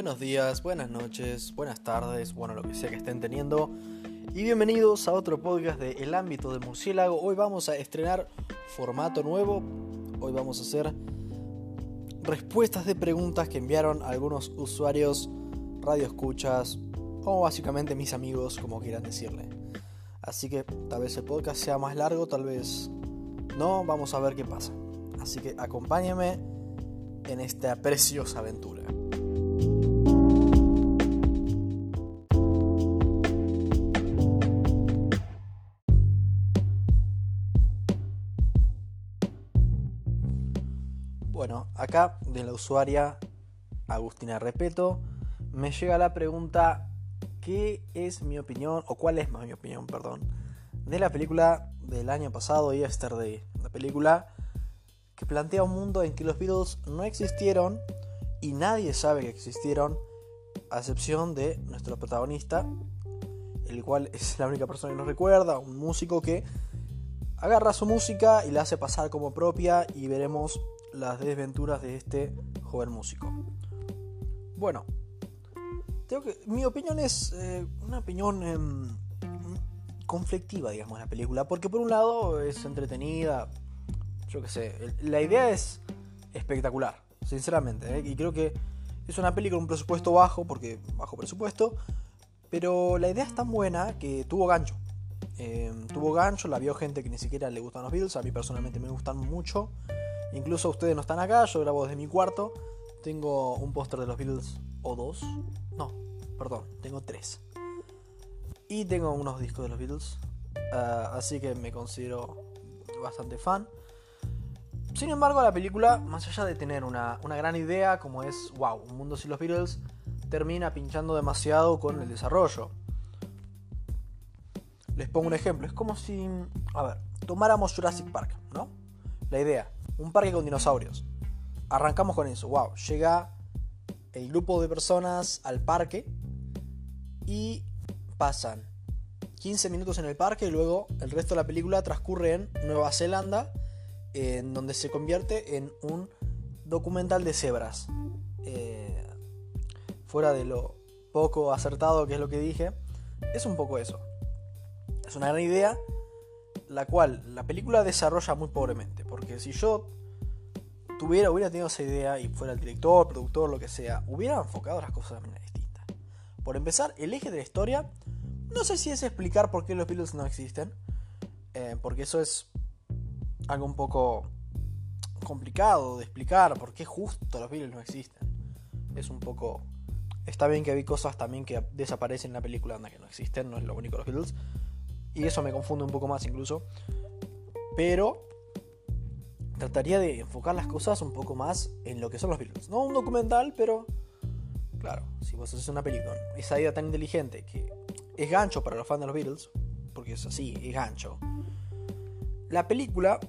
Buenos días, buenas noches, buenas tardes, bueno, lo que sea que estén teniendo. Y bienvenidos a otro podcast de El ámbito de murciélago. Hoy vamos a estrenar formato nuevo. Hoy vamos a hacer respuestas de preguntas que enviaron algunos usuarios, radioescuchas o básicamente mis amigos, como quieran decirle. Así que tal vez el podcast sea más largo, tal vez no, vamos a ver qué pasa. Así que acompáñame en esta preciosa aventura. De la usuaria Agustina Repeto me llega la pregunta ¿qué es mi opinión o cuál es más mi opinión, perdón, de la película del año pasado Yesterday, la película que plantea un mundo en que los Beatles no existieron y nadie sabe que existieron, a excepción de nuestro protagonista, el cual es la única persona que nos recuerda, un músico que agarra su música y la hace pasar como propia y veremos las desventuras de este joven músico. Bueno, que, mi opinión es eh, una opinión em, conflictiva, digamos, la película, porque por un lado es entretenida, yo qué sé, la idea es espectacular, sinceramente, ¿eh? y creo que es una película con un presupuesto bajo, porque bajo presupuesto, pero la idea es tan buena que tuvo gancho. Em, tuvo gancho, la vio gente que ni siquiera le gustan los Beatles, a mí personalmente me gustan mucho, incluso ustedes no están acá, yo grabo desde mi cuarto, tengo un póster de los Beatles o dos, no, perdón, tengo tres. Y tengo unos discos de los Beatles, ah, así que me considero bastante fan. Sin embargo, la película, más allá de tener una, gran idea como es, wow, un mundo sin los Beatles, termina pinchando demasiado con el desarrollo. Les pongo un ejemplo, es como si, a ver, tomáramos Jurassic Park, ¿no? La idea, un parque con dinosaurios. Arrancamos con eso, wow, llega el grupo de personas al parque y pasan 15 minutos en el parque y luego el resto de la película transcurre en Nueva Zelanda en donde se convierte en un documental de cebras. Eh, fuera de lo poco acertado que es lo que dije, es un poco eso. Es una gran idea, la cual la película desarrolla muy pobremente, porque si yo tuviera, hubiera tenido esa idea y fuera el director, productor, lo que sea, hubiera enfocado las cosas de manera distinta. Por empezar, el eje de la historia, no sé si es explicar por qué los Beatles no existen, eh, porque eso es algo un poco complicado de explicar, por qué justo los Beatles no existen. Es un poco... Está bien que hay cosas también que desaparecen en la película anda que no existen, no es lo único los Beatles. Y eso me confunde un poco más incluso. Pero trataría de enfocar las cosas un poco más en lo que son los Beatles. No un documental, pero claro, si vos haces una película, esa idea tan inteligente que es gancho para los fans de los Beatles, porque es así, es gancho. La película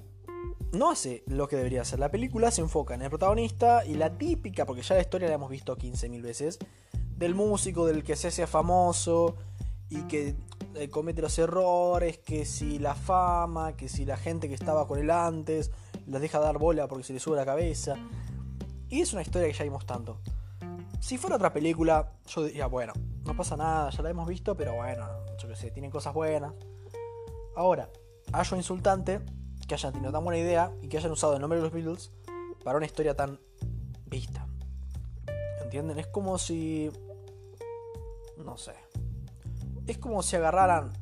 no hace lo que debería hacer. La película se enfoca en el protagonista y la típica, porque ya la historia la hemos visto 15.000 veces, del músico, del que se hace famoso y que eh, comete los errores, que si la fama, que si la gente que estaba con él antes, les deja dar bola porque se le sube la cabeza. Y es una historia que ya vimos tanto. Si fuera otra película, yo diría, bueno, no pasa nada, ya la hemos visto, pero bueno, yo qué sé, tienen cosas buenas. Ahora, hallo insultante que hayan tenido tan buena idea y que hayan usado el nombre de los Beatles para una historia tan vista. ¿Entienden? Es como si... No sé. Es como si agarraran,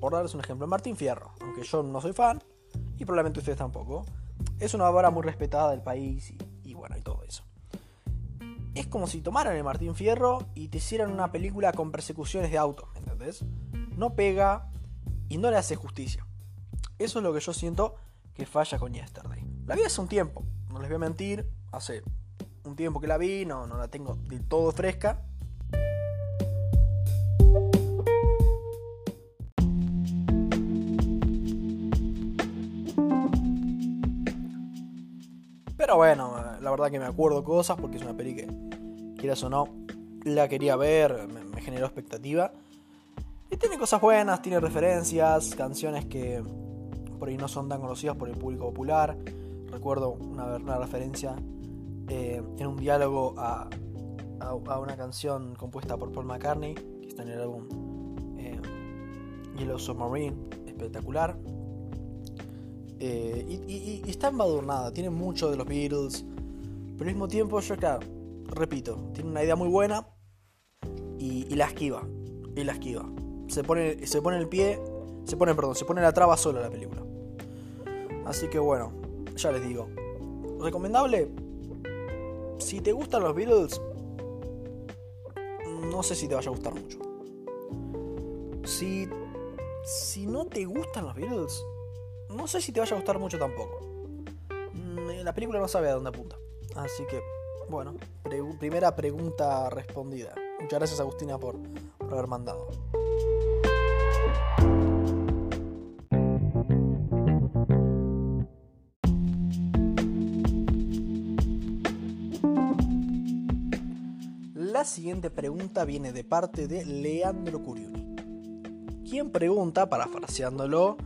por darles un ejemplo, Martín Fierro, aunque yo no soy fan, y probablemente ustedes tampoco. Es una obra muy respetada del país y, bueno, y todo eso. Es como si tomaran el Martín Fierro y te hicieran una película con persecuciones de autos, ¿me entendés? No pega y no le hace justicia. Eso es lo que yo siento que falla con Yesterday. La vi hace un tiempo, no les voy a mentir, hace un tiempo que la vi, no, no la tengo de todo fresca. Pero bueno, la verdad que me acuerdo cosas porque es una peli que, quieras o no, la quería ver, me, generó expectativa. Y tiene cosas buenas, tiene referencias, canciones que por ahí no son tan conocidas por el público popular. Recuerdo una, una referencia eh, en un diálogo a a, una canción compuesta por Paul McCartney, que está en el álbum eh, Yellow Submarine, espectacular. Eh, y, está embadurnada, tiene mucho de los Beatles, pero al mismo tiempo yo acá, repito, tiene una idea muy buena y, la esquiva, y la esquiva. Se pone, se pone el pie, se pone, perdón, se pone la traba sola la película. Así que bueno, ya les digo, recomendable. Si te gustan los Beatles, no sé si te vaya a gustar mucho. Si, si no te gustan los Beatles, no sé si te vaya a gustar mucho tampoco. Mm, la película no sabe a dónde apunta. Así que, bueno, primera pregunta respondida. Muchas gracias Agustina por, por haber mandado. La siguiente pregunta viene de parte de Leandro Curioni, quien pregunta, parafraseándolo,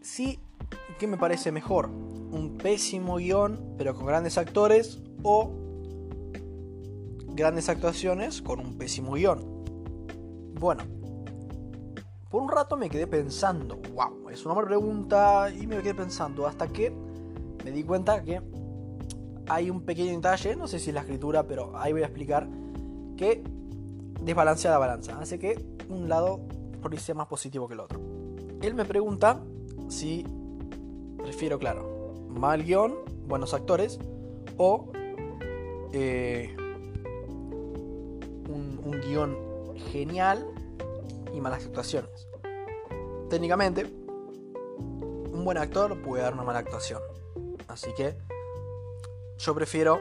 si ¿qué me parece mejor? ¿Un pésimo guion pero con grandes actores o grandes actuaciones con un pésimo guion? Bueno, por un rato me quedé pensando, wow, es una buena pregunta y me quedé pensando hasta que me di cuenta que hay un pequeño detalle, no sé si es la escritura, pero ahí voy a explicar, que desbalancea la balanza, hace que un lado por sea más positivo que el otro. Él me pregunta si prefiero, claro, mal guion, buenos actores, o eh, un, un guion genial y malas actuaciones. Técnicamente, un buen actor puede dar una mala actuación. Así que yo prefiero,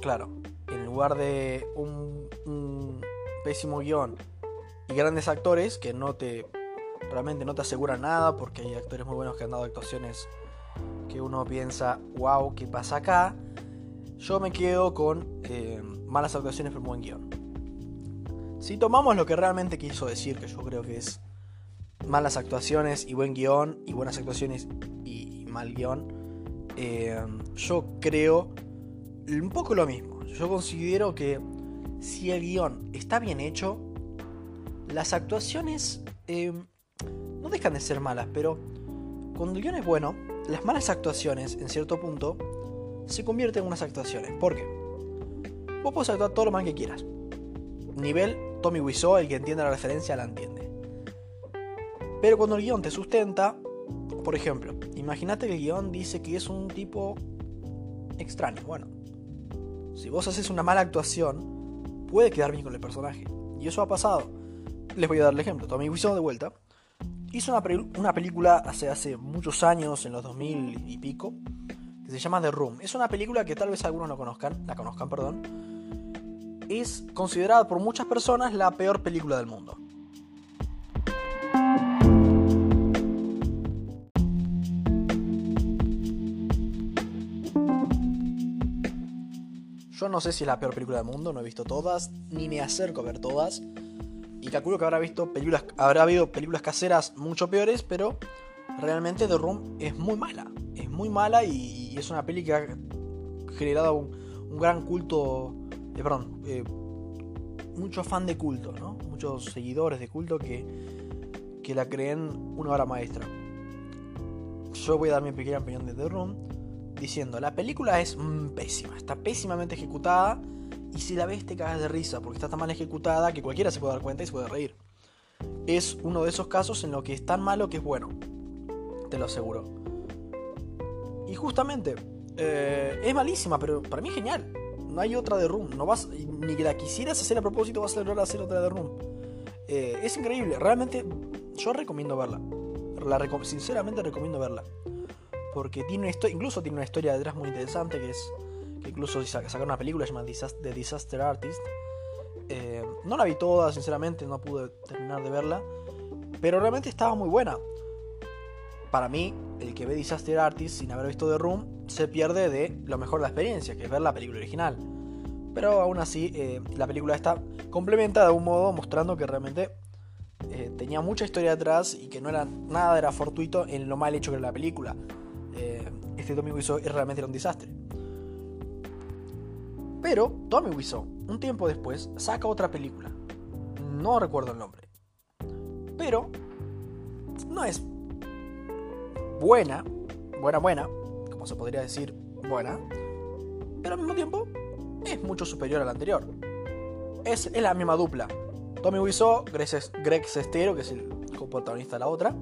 claro, en lugar de un, pésimo guion y grandes actores que no te realmente no te aseguran nada porque hay actores muy buenos que han dado actuaciones que uno piensa, wow, ¿qué pasa acá? Yo me quedo con eh, malas actuaciones pero buen guion. Si tomamos lo que realmente quiso decir, que yo creo que es malas actuaciones y buen guion, y buenas actuaciones y mal guion, eh, yo creo un poco lo mismo. Yo considero que si el guion está bien hecho, las actuaciones eh, dejan de ser malas, pero cuando el guion es bueno, las malas actuaciones, en cierto punto, se convierten en unas actuaciones. ¿Por qué? Vos podés actuar todo lo mal que quieras. Nivel Tommy Wiseau, el que entiende la referencia, la entiende. Pero cuando el guion te sustenta, por ejemplo, imagínate que el guion dice que es un tipo extraño. Bueno, si vos haces una mala actuación, puede quedar bien con el personaje. Y eso ha pasado. Les voy a dar el ejemplo. Tommy Wiseau de vuelta. Hizo una, una, película hace, hace muchos años, en los 2000 y pico, que se llama The Room. Es una película que tal vez algunos no conozcan, la conozcan, perdón. Es considerada por muchas personas la peor película del mundo. Yo no sé si es la peor película del mundo, no he visto todas, ni me acerco a ver todas. Y calculo que habrá visto películas, habrá habido películas caseras mucho peores, pero realmente The Room es muy mala. Es muy mala y, es una peli que ha generado un, gran culto, eh, perdón, eh, mucho fan de culto, ¿no? Muchos seguidores de culto que, que la creen una obra maestra. Yo voy a dar mi pequeña opinión de The Room diciendo, la película es mm, pésima, está pésimamente ejecutada y si la ves te cagas de risa porque está tan mal ejecutada que cualquiera se puede dar cuenta y se puede reír. Es uno de esos casos en lo que es tan malo que es bueno, te lo aseguro. Y justamente, eh, es malísima, pero para mí es genial. No hay otra de Room, no vas, ni que la quisieras hacer a propósito vas a lograr hacer otra de Room. Eh, es increíble, realmente yo recomiendo verla. La sinceramente recomiendo verla porque tiene una incluso tiene una historia detrás muy interesante que es que incluso sacaron una película llamada The Disaster Artist. Eh, no la vi toda, sinceramente, no pude terminar de verla, pero realmente estaba muy buena. Para mí, el que ve Disaster Artist sin haber visto The Room se pierde de lo mejor de la experiencia, que es ver la película original. Pero aún así, eh, la película está complementa de algún modo mostrando que realmente eh, tenía mucha historia detrás y que no era nada era fortuito en lo mal hecho que era la película este domingo hizo realmente era un desastre. Pero Tommy Wiseau, un tiempo después, saca otra película. No recuerdo el nombre. Pero no es buena, buena, buena, como se podría decir, buena, pero al mismo tiempo es mucho superior a la anterior. Es, la misma dupla. Tommy Wiseau, Greg Sestero, que es el coprotagonista de la otra.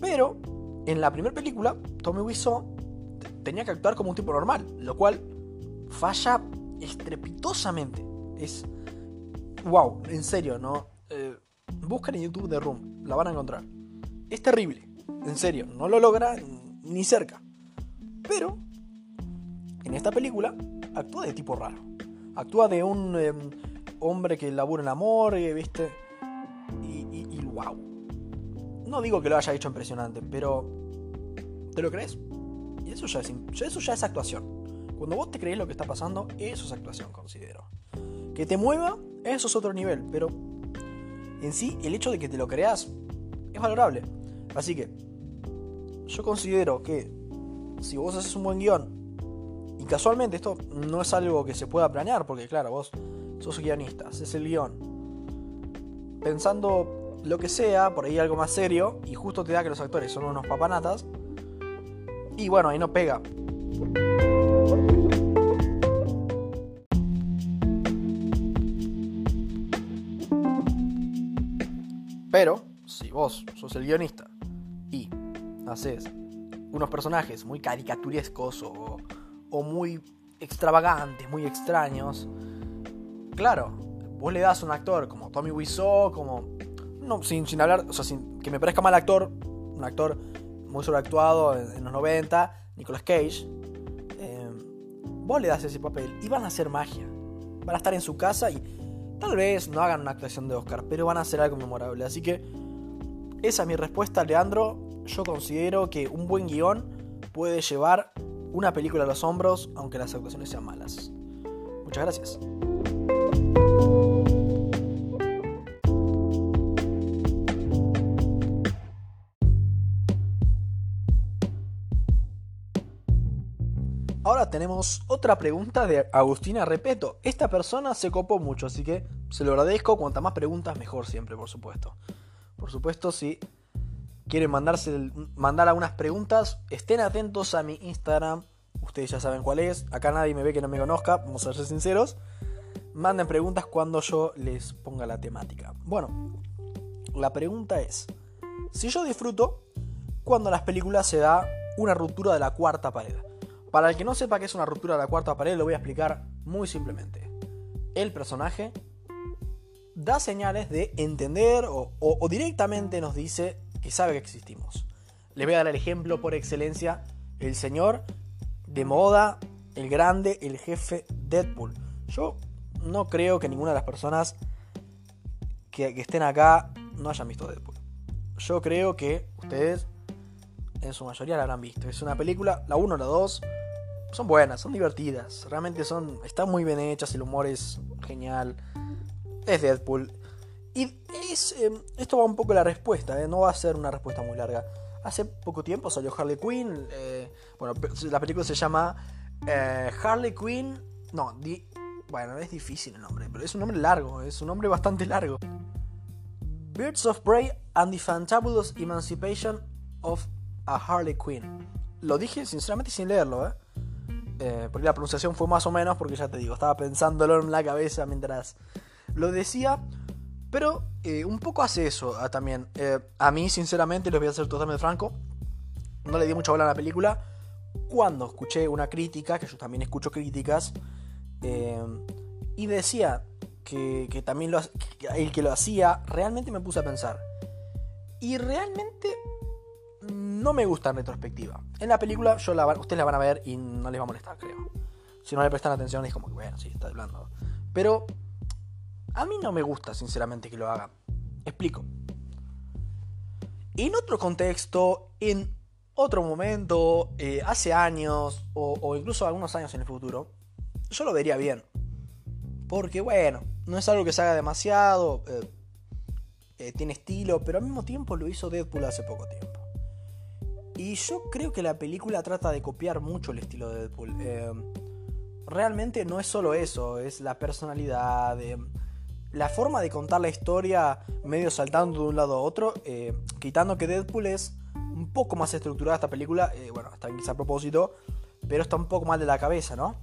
Pero en la primera película, Tommy Wiseau tenía que actuar como un tipo normal, lo cual falla estrepitosamente. Es. ¡Wow! En serio, ¿no? Eh, buscan en YouTube The Room, la van a encontrar. Es terrible, en serio, no lo logra ni cerca. Pero, en esta película, actúa de tipo raro. Actúa de un em, hombre que labura en amor, ¿viste? Y, y, wow. No digo que lo haya hecho impresionante, pero. ¿Te lo crees? Y eso ya es actuación. Cuando vos te crees lo que está pasando, eso es actuación, considero. Que te mueva, eso es otro nivel, pero en sí, el hecho de que te lo creas es valorable. Así que, yo considero que si vos haces un buen guion, y casualmente esto no es algo que se pueda planear, porque claro, vos sos guionista, haces el guion, pensando lo que sea, por ahí algo más serio, y justo te da que los actores son unos papanatas, y bueno, ahí no pega. Pero, si vos sos el guionista y haces unos personajes muy caricaturescos o, muy extravagantes, muy extraños, claro, vos le das a un actor como Tommy Wiseau, como. No, sin, sin hablar, o sea, sin que me parezca mal actor, un actor muy sobreactuado en, los 90, Nicolas Cage, eh, vos le das ese papel y van a hacer magia. Van a estar en su casa y Tal vez no hagan una actuación de Oscar, pero van a hacer algo memorable. Así que esa es mi respuesta, Leandro. Yo considero que un buen guion puede llevar una película a los hombros, aunque las actuaciones sean malas. Muchas gracias. Ahora tenemos otra pregunta de Agustina Repeto. Esta persona se copó mucho, así que se lo agradezco. Cuantas más preguntas, mejor siempre, por supuesto. Por supuesto, si quieren mandarse, mandar algunas preguntas, estén atentos a mi Instagram. Ustedes ya saben cuál es. Acá nadie me ve que no me conozca, vamos a ser sinceros. Manden preguntas cuando yo les ponga la temática. Bueno, la pregunta es, si yo disfruto cuando en las películas se da una ruptura de la cuarta pared. Para el que no sepa qué es una ruptura de la cuarta pared, lo voy a explicar muy simplemente. El personaje da señales de entender o, directamente nos dice que sabe que existimos. Les voy a dar el ejemplo por excelencia, el señor de moda, el grande, el jefe Deadpool. Yo no creo que ninguna de las personas que, que estén acá no hayan visto Deadpool. Yo creo que ustedes en su mayoría la habrán visto. Es una película, la 1, la 2, son buenas, son divertidas. Realmente son, están muy bien hechas, el humor es genial. Es Deadpool. Y em, esto va un poco la respuesta, ¿eh? no va a ser una respuesta muy larga. Hace poco tiempo salió Harley Quinn. Eh, bueno, la película se llama eh, Harley Quinn. No, bueno, es difícil el nombre, pero es un nombre largo, es un nombre bastante largo. Birds of Prey and the Fantabulous Emancipation of a Harley Quinn. Lo dije sinceramente sin leerlo, ¿eh? ¿eh? porque la pronunciación fue más o menos, porque ya te digo, estaba pensándolo en la cabeza mientras lo decía. Pero eh, un poco hace eso ah, también. Eh, a mí, sinceramente, les voy a ser totalmente franco, no le di mucha bola a la película. Cuando escuché una crítica, que yo también escucho críticas, y decía que, también lo, el que lo hacía, realmente me puse a pensar. Y realmente no me gusta en retrospectiva. En la película yo la, ustedes la van a ver y no les va a molestar, creo. Si no le prestan atención es como que, bueno, sí, está hablando. Pero a mí no me gusta, sinceramente, que lo haga. Explico. En otro contexto, en otro momento, eh, hace años, o, incluso algunos años en el futuro, yo lo vería bien. Porque, bueno, no es algo que se haga demasiado, eh, eh, tiene estilo, pero al mismo tiempo lo hizo Deadpool hace poco tiempo. Y yo creo que la película trata de copiar mucho el estilo de Deadpool. Eh, realmente no es solo eso, es la personalidad, eh, la forma de contar la historia medio saltando de un lado a otro, eh, quitando que Deadpool es un poco más estructurada esta película, bueno, está quizá a propósito, pero está un poco mal de la cabeza, ¿no?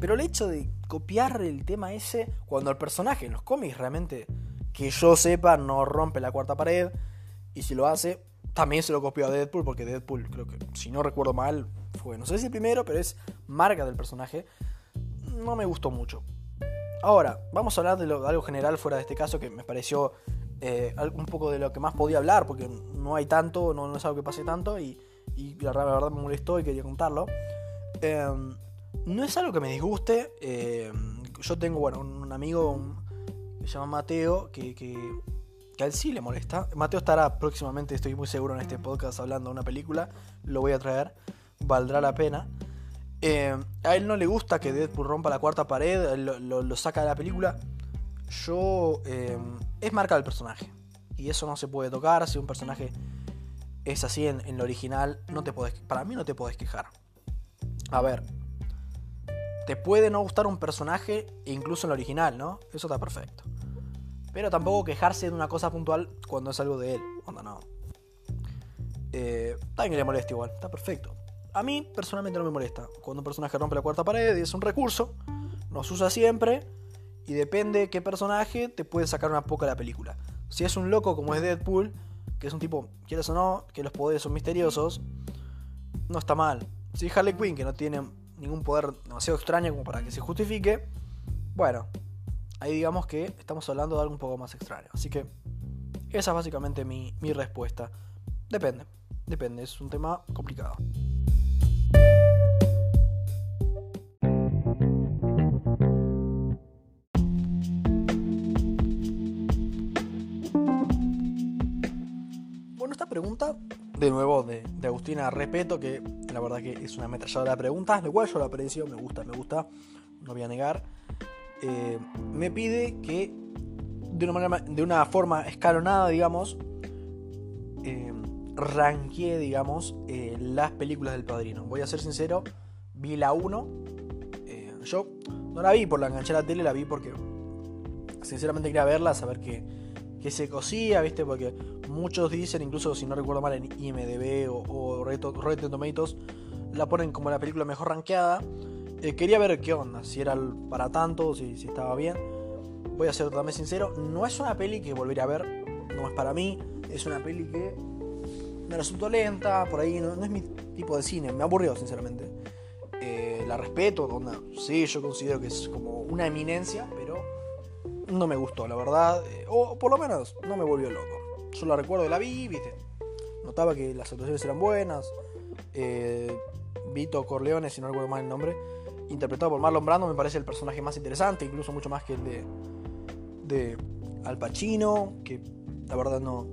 Pero el hecho de copiar el tema ese, cuando el personaje en los cómics realmente, que yo sepa, no rompe la cuarta pared, y si lo hace, también se lo copió a Deadpool, porque Deadpool, creo que, si no recuerdo mal, fue, no sé si el primero, pero es marca del personaje. No me gustó mucho. Ahora, vamos a hablar de, algo general fuera de este caso que me pareció eh, un poco de lo que más podía hablar, porque no hay tanto, no, es algo que pase tanto, y, la, verdad me molestó y quería contarlo. Em, no es algo que me disguste. Em, yo tengo, bueno, un, amigo que se llama Mateo, que, que que a él sí le molesta. Mateo estará próximamente, estoy muy seguro, en este podcast hablando de una película. Lo voy a traer, valdrá la pena. Eh, a él no le gusta que Deadpool rompa la cuarta pared, lo, saca de la película. Yo. Eh, es marca del personaje. Y eso no se puede tocar. Si un personaje es así en, en lo original, no te puedes, para mí no te puedes quejar. A ver. Te puede no gustar un personaje, incluso en lo original, ¿no? Eso está perfecto. Pero tampoco quejarse de una cosa puntual cuando es algo de él. Onda, no. Eh, también le molesta igual, está perfecto. A mí personalmente no me molesta. Cuando un personaje rompe la cuarta pared es un recurso, nos usa siempre y depende qué personaje te puede sacar una poca de la película. Si es un loco como es Deadpool, que es un tipo, quieres o no, que los poderes son misteriosos, no está mal. Si es Harley Quinn, que no tiene ningún poder demasiado extraño como para que se justifique, bueno, ahí digamos que estamos hablando de algo un poco más extraño. Así que esa es básicamente mi, respuesta. Depende, depende, es un tema complicado. Bueno, esta pregunta, de nuevo, de, Agustina Respeto, que la verdad que es una ametralladora de preguntas, lo cual yo la aprecio, me gusta, me gusta, no voy a negar. Eh, me pide que de una, manera, de una forma escalonada, digamos, eh, digamos, eh, las películas del padrino. Voy a ser sincero, vi la 1. Eh, yo no la vi por la enganché la tele, la vi porque sinceramente quería verla, saber que, que se cosía, ¿viste? Porque muchos dicen, incluso si no recuerdo mal en IMDB o, o Rotten Tomatoes, la ponen como la película mejor rankeada. Eh, quería ver qué onda, si era para tanto, si, si estaba bien. Voy a ser totalmente sincero, no es una peli que volvería a ver, no es para mí, es una peli que me resultó lenta, por ahí no, es mi tipo de cine, me aburrió sinceramente. Eh, la respeto, onda, sí, yo considero que es como una eminencia, pero no me gustó, la verdad, eh, o por lo menos no me volvió loco. Yo la recuerdo la vi, viste, notaba que las actuaciones eran buenas, Vito Corleone, si no recuerdo mal el nombre, interpretado por Marlon Brando, me parece el personaje más interesante, incluso mucho más que el de, de Al Pacino, que la verdad no.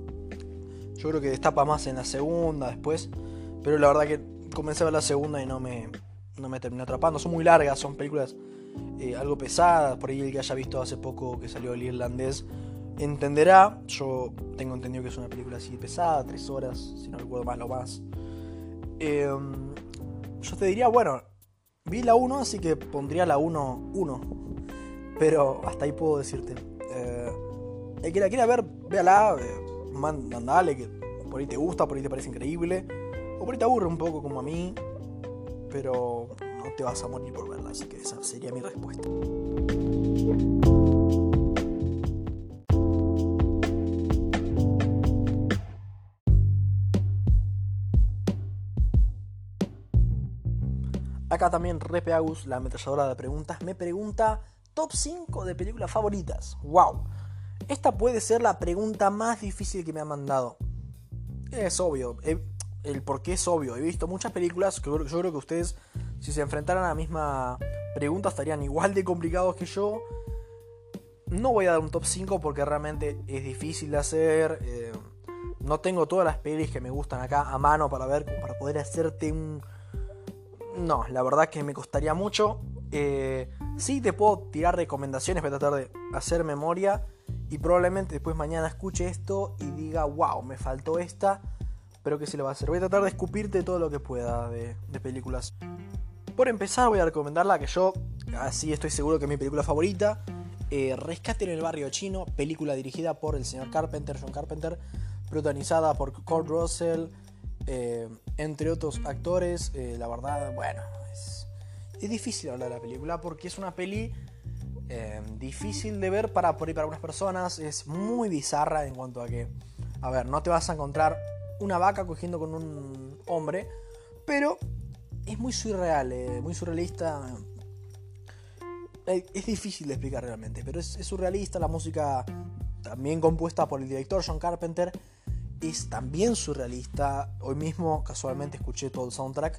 Yo creo que destapa más en la segunda, después. Pero la verdad que comencé a ver la segunda y no me, no me terminó atrapando. Son muy largas, son películas eh, algo pesadas. Por ahí el que haya visto hace poco que salió el irlandés entenderá. Yo tengo entendido que es una película así pesada, tres horas, si no recuerdo más. Em, yo te diría, bueno, Vi la 1, así que pondría la 1 1. Pero hasta ahí puedo decirte. Eh, el que la quiera ver, véala, eh, mandale, que por ahí te gusta, por ahí te parece increíble. O por ahí te aburre un poco como a mí. Pero no te vas a morir por verla, así que esa sería mi respuesta. Acá también Repe Agus, la ametralladora de preguntas, me pregunta top 5 de películas favoritas. ¡Wow! Esta puede ser la pregunta más difícil que me ha mandado. Es obvio, el por qué es obvio. He visto muchas películas, que yo creo que ustedes, si se enfrentaran a la misma pregunta, estarían igual de complicados que yo. No voy a dar un top 5 porque realmente es difícil de hacer. Eh, no tengo todas las pelis que me gustan acá a mano para ver, para poder hacerte un, no, la verdad que me costaría mucho. Eh, sí te puedo tirar recomendaciones para tratar de hacer memoria y probablemente después mañana escuche esto y diga, wow, me faltó esta, pero que se le va a hacer. Voy a tratar de escupirte todo lo que pueda de, películas. Por empezar voy a recomendar la que yo, así estoy seguro que es mi película favorita, eh, Rescate en el barrio chino, película dirigida por el señor Carpenter, John Carpenter, protagonizada por Kurt Russell, eh, entre otros actores. Eh, la verdad, bueno, es, es, difícil hablar de la película porque es una peli difícil de ver para, por para algunas personas. Es muy bizarra en cuanto a que, a ver, no te vas a encontrar una vaca cogiendo con un hombre, pero es muy surreal, muy surrealista es difícil de explicar realmente, pero es, surrealista. La música, también compuesta por el director John Carpenter, es también surrealista. Hoy mismo, casualmente, escuché todo el soundtrack.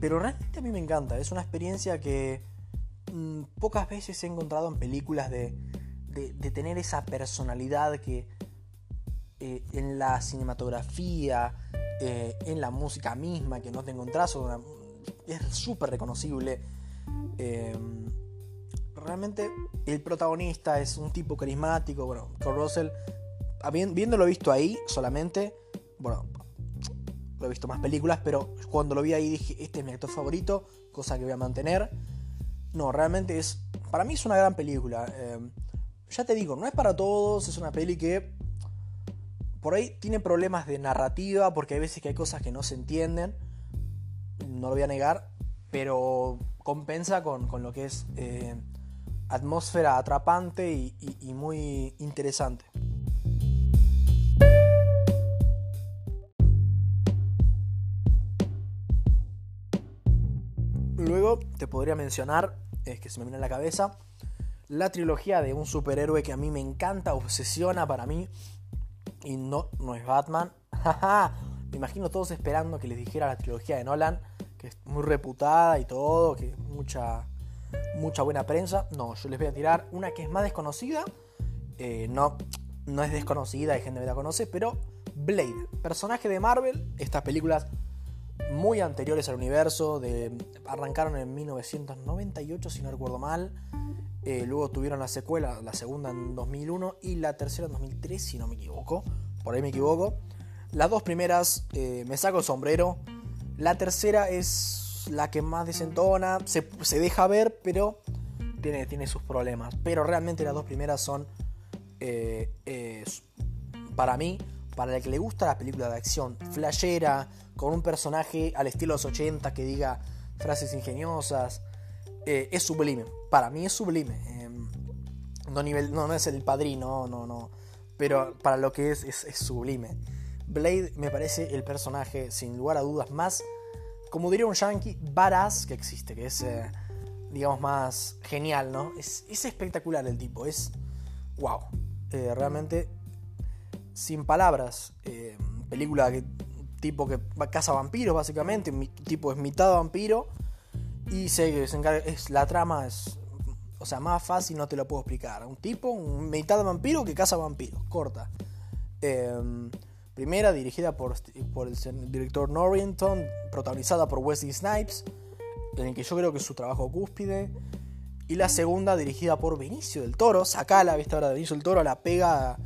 Pero realmente a mí me encanta. Es una experiencia que mm, pocas veces he encontrado en películas de, de, tener esa personalidad que eh, en la cinematografía, eh, en la música misma, que no te encontrás. es súper reconocible Em, realmente el protagonista es un tipo carismático. Bueno, Kurt Russell, viéndolo visto ahí solamente, bueno, lo he visto más películas, pero cuando lo vi ahí dije, este es mi actor favorito, cosa que voy a mantener. No, realmente es, para mí es una gran película. Em, ya te digo, no es para todos, es una peli que por ahí tiene problemas de narrativa, porque hay veces que hay cosas que no se entienden, no lo voy a negar, pero compensa con, lo que es eh, atmósfera atrapante y, muy interesante. Luego te podría mencionar, es que se me viene a la cabeza, la trilogía de un superhéroe que a mí me encanta, obsesiona para mí, y no, no es Batman. me imagino todos esperando que les dijera la trilogía de Nolan que es muy reputada y todo, que mucha, mucha buena prensa. No, yo les voy a tirar una que es más desconocida. Eh, no, no es desconocida, hay gente que la conoce, pero Blade, personaje de Marvel, estas películas muy anteriores al universo, arrancaron en 1998 si no recuerdo mal, eh, luego tuvieron la secuela, la segunda en 2001 y la tercera en 2003 si no me equivoco, por ahí me equivoco. Las dos primeras eh, me saco el sombrero, la tercera es la que más desentona, se, deja ver, pero tiene, tiene, sus problemas. Pero realmente las dos primeras son, eh, para mí, para el que le gusta la película de acción, flashera, con un personaje al estilo de los 80 que diga frases ingeniosas, eh, es sublime. Para mí es sublime. Em, no, nivel, no, no es el padrino, no, no. Pero para lo que es, es, es sublime. Blade me parece el personaje, sin lugar a dudas, más, como diría un yankee, badass que existe, que es, eh, digamos, más genial, ¿no? Es, espectacular el tipo, es, wow, eh, realmente, sin palabras, eh, película que, tipo que caza vampiros, básicamente, mi, tipo es mitad vampiro, y se, se es, la trama es, o sea, más fácil no te lo puedo explicar. Un tipo, un mitad vampiro que caza vampiros, corta. Eh, Primera dirigida por, por el director Norrington, protagonizada por Wesley Snipes, en el que yo creo que es su trabajo cúspide. Y la segunda dirigida por Benicio del Toro, sacala, viste ahora Benicio del Toro, la pega,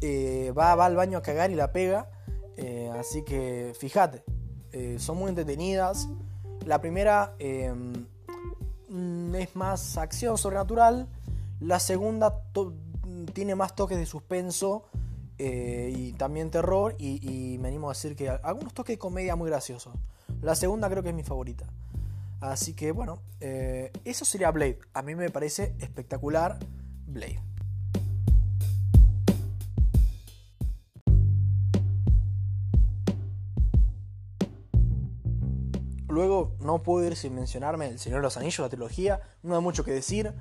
eh, va, al baño a cagar y la pega. Eh, así que fíjate, eh, son muy entretenidas. La primera em, es más acción sobrenatural. La segunda tiene más toques de suspenso y también terror y, me animo a decir que algunos toques de comedia muy graciosos. La segunda creo que es mi favorita. Así que bueno, eso sería Blade. A mí me parece espectacular Blade. Luego no puedo ir sin mencionarme El Señor de los Anillos, la trilogía. No hay mucho que decir.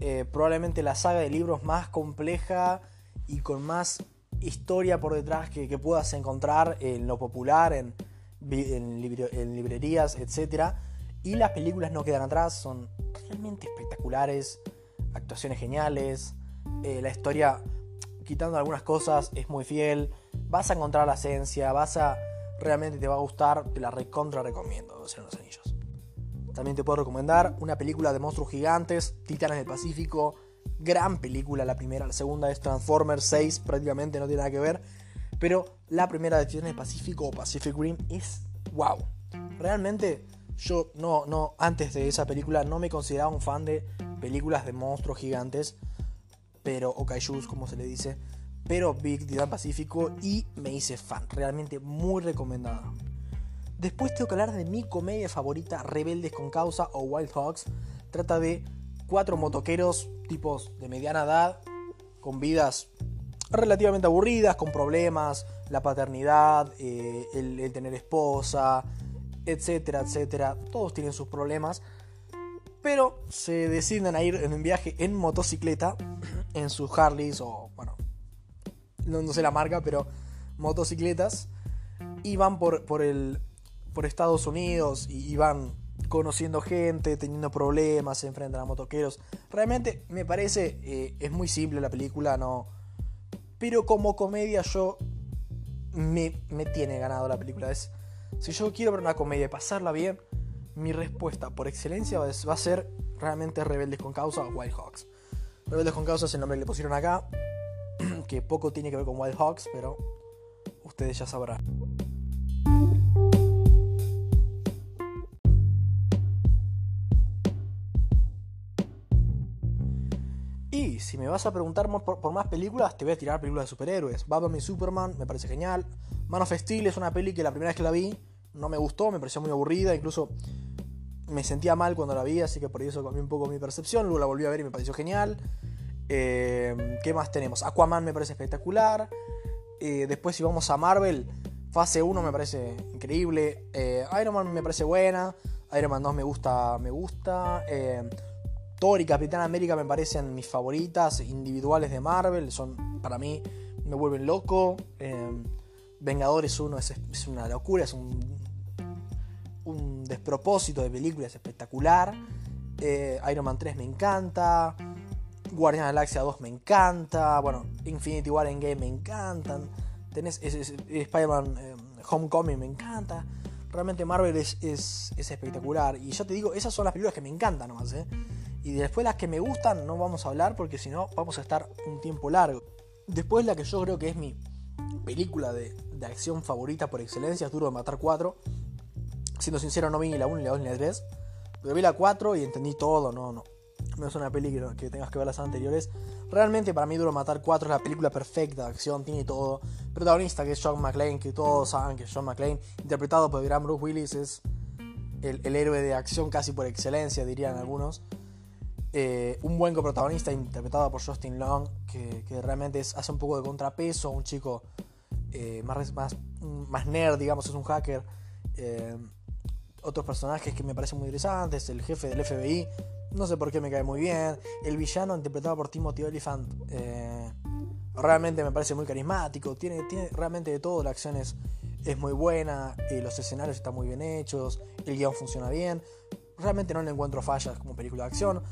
Eh, probablemente la saga de libros más compleja y con más historia por detrás que, puedas encontrar en lo popular, en, librerías, etc. Y las películas no quedan atrás, son realmente espectaculares, actuaciones geniales, eh, la historia, quitando algunas cosas, es muy fiel, vas a encontrar la esencia, vas a, realmente te va a gustar, te la recontra recomiendo, los Anillos. También te puedo recomendar una película de monstruos gigantes, Titanes del Pacífico, gran película la primera, la segunda es Transformers 6, prácticamente no tiene nada que ver, pero la primera de Titanes Pacífico o Pacific Rim es wow. Realmente yo no, no, antes de esa película no me consideraba un fan de películas de monstruos gigantes, pero, o kaijus como se le dice, pero Big Titan Pacífico y me hice fan, realmente muy recomendada. Después tengo que hablar de mi comedia favorita, Rebeldes con Causa o Wild Hogs. Trata de cuatro motoqueros, tipos de mediana edad, con vidas relativamente aburridas, con problemas, la paternidad, eh, el, tener esposa, etcétera, etcétera. Todos tienen sus problemas, pero se deciden a ir en un viaje en motocicleta, en sus Harleys o, bueno, no, sé la marca, pero motocicletas, y van por, por, el, por Estados Unidos y, van conociendo gente, teniendo problemas, se enfrentan a motoqueros. Realmente me parece, eh, es muy simple la película, no pero como comedia yo me, me tiene ganado la película. Es, si yo quiero ver una comedia y pasarla bien, mi respuesta por excelencia va a ser realmente Rebeldes con Causa o Wild Hawks. Rebeldes con Causa es el nombre que le pusieron acá, que poco tiene que ver con Wild Hawks, pero ustedes ya sabrán. si me vas a preguntar por, más películas, te voy a tirar películas de superhéroes. Batman y Superman me parece genial. Man of Steel es una peli que la primera vez que la vi no me gustó, me pareció muy aburrida, incluso me sentía mal cuando la vi, así que por eso cambié un poco mi percepción. Luego la volví a ver y me pareció genial. Eh, ¿Qué más tenemos? Aquaman me parece espectacular. Eh, después si vamos a Marvel, fase 1 me parece increíble. Eh, Iron Man me parece buena. Iron Man 2 me gusta, me gusta. Thor y Capitán América me parecen mis favoritas individuales de Marvel. Son, para mí, me vuelven loco. Vengadores 1 es, una locura, es un, un despropósito de película, es espectacular. Iron Man 3 me encanta. Guardian de la Galaxia 2 me encanta. Bueno, Infinity War Game me encantan. Tenés Spider-Man em, Homecoming me encanta. Realmente Marvel es, es, espectacular. Y ya te digo, esas son las películas que me encantan nomás, ¿eh? Y después las que me gustan no vamos a hablar porque si no vamos a estar un tiempo largo. Después la que yo creo que es mi película de, acción favorita por excelencia es Duro de Matar 4. Siendo sincero no vi ni la 1, ni la 2, ni la 3. Pero vi la 4 y entendí todo, no, no. No es una película que, tengas que ver las anteriores. Realmente para mí Duro Matar 4 es la película perfecta acción, tiene todo. Protagonista que es John McClane, que todos saben que es John McClane, interpretado por el Bruce Willis, es el, el héroe de acción casi por excelencia, dirían algunos. Eh, un buen coprotagonista interpretado por Justin Long, que, realmente hace un poco de contrapeso, un chico eh, más, más, más, nerd, digamos, es un hacker. Eh, otros personajes que me parecen muy interesantes, el jefe del FBI, no sé por qué me cae muy bien, el villano interpretado por Timothy Oliphant, realmente me parece muy carismático, tiene, tiene realmente de todo, la acción es, muy buena, los escenarios están muy bien hechos, el guion funciona bien, realmente no le encuentro fallas como película de acción.